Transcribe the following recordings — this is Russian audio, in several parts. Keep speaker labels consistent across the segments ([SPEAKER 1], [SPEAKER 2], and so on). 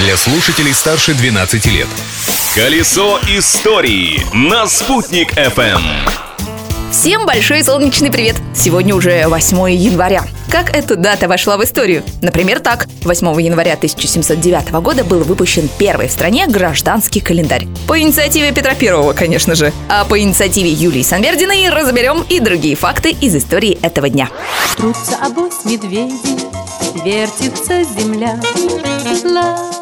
[SPEAKER 1] для слушателей старше 12 лет.
[SPEAKER 2] Колесо истории на «Спутник FM.
[SPEAKER 3] Всем большой солнечный привет! Сегодня уже 8 января. Как эта дата вошла в историю? Например, так. 8 января 1709 года был выпущен первый в стране гражданский календарь. По инициативе Петра Первого, конечно же. А по инициативе Юлии Санвердиной разберем и другие факты из истории этого дня.
[SPEAKER 4] Трутся обось медведи, вертится земля.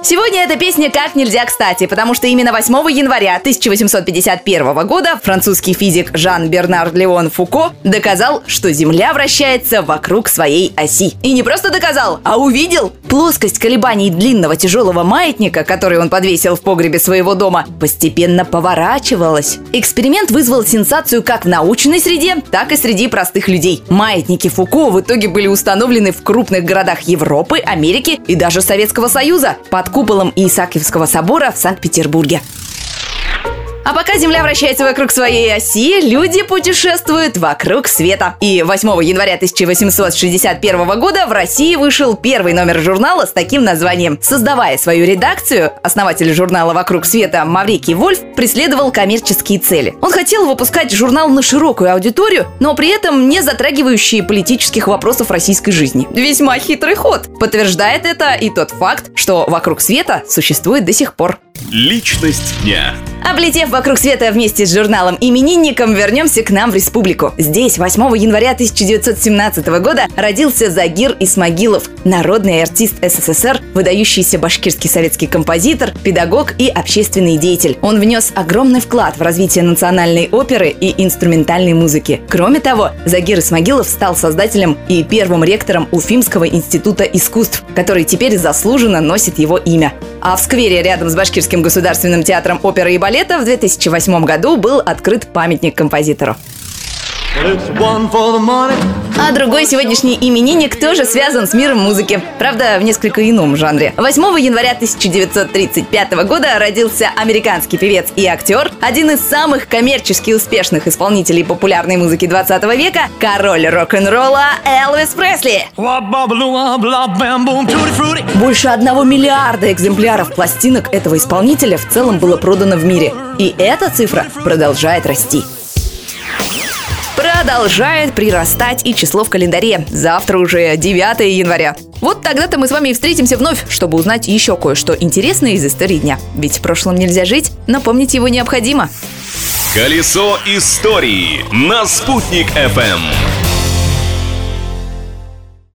[SPEAKER 3] Сегодня эта песня как нельзя кстати, потому что именно 8 января 1851 года французский физик Жан-Бернар Леон Фуко доказал, что Земля вращается вокруг своей оси. И не просто доказал, а увидел. Плоскость колебаний длинного тяжелого маятника, который он подвесил в погребе своего дома, постепенно поворачивалась. Эксперимент вызвал сенсацию как в научной среде, так и среди простых людей. Маятники Фуко в итоге были установлены в крупных городах Европы, Америки и даже Советского Союза под куполом Исаакиевского собора в Санкт-Петербурге. А пока Земля вращается вокруг своей оси, люди путешествуют вокруг света. И 8 января 1861 года в России вышел первый номер журнала с таким названием. Создавая свою редакцию, основатель журнала «Вокруг света» Маврикий Вольф преследовал коммерческие цели. Он хотел выпускать журнал на широкую аудиторию, но при этом не затрагивающие политических вопросов российской жизни. Весьма хитрый ход. Подтверждает это и тот факт, что «Вокруг света» существует до сих пор.
[SPEAKER 2] Личность дня.
[SPEAKER 3] Облетев вокруг света вместе с журналом «Именинником», вернемся к нам в республику. Здесь 8 января 1917 года родился Загир Исмагилов, народный артист СССР, выдающийся башкирский советский композитор, педагог и общественный деятель. Он внес огромный вклад в развитие национальной оперы и инструментальной музыки. Кроме того, Загир Исмагилов стал создателем и первым ректором Уфимского института искусств, который теперь заслуженно носит его имя. А в сквере рядом с Башкирским государственным театром оперы и балета в 2008 году был открыт памятник композитору. А другой сегодняшний именинник тоже связан с миром музыки. Правда, в несколько ином жанре. 8 января 1935 года родился американский певец и актер, один из самых коммерчески успешных исполнителей популярной музыки 20 века, король рок-н-ролла Элвис Пресли. Больше одного миллиарда экземпляров пластинок этого исполнителя в целом было продано в мире. И эта цифра продолжает расти продолжает прирастать и число в календаре. Завтра уже 9 января. Вот тогда-то мы с вами и встретимся вновь, чтобы узнать еще кое-что интересное из истории дня. Ведь в прошлом нельзя жить, но помнить его необходимо.
[SPEAKER 2] Колесо истории на «Спутник FM.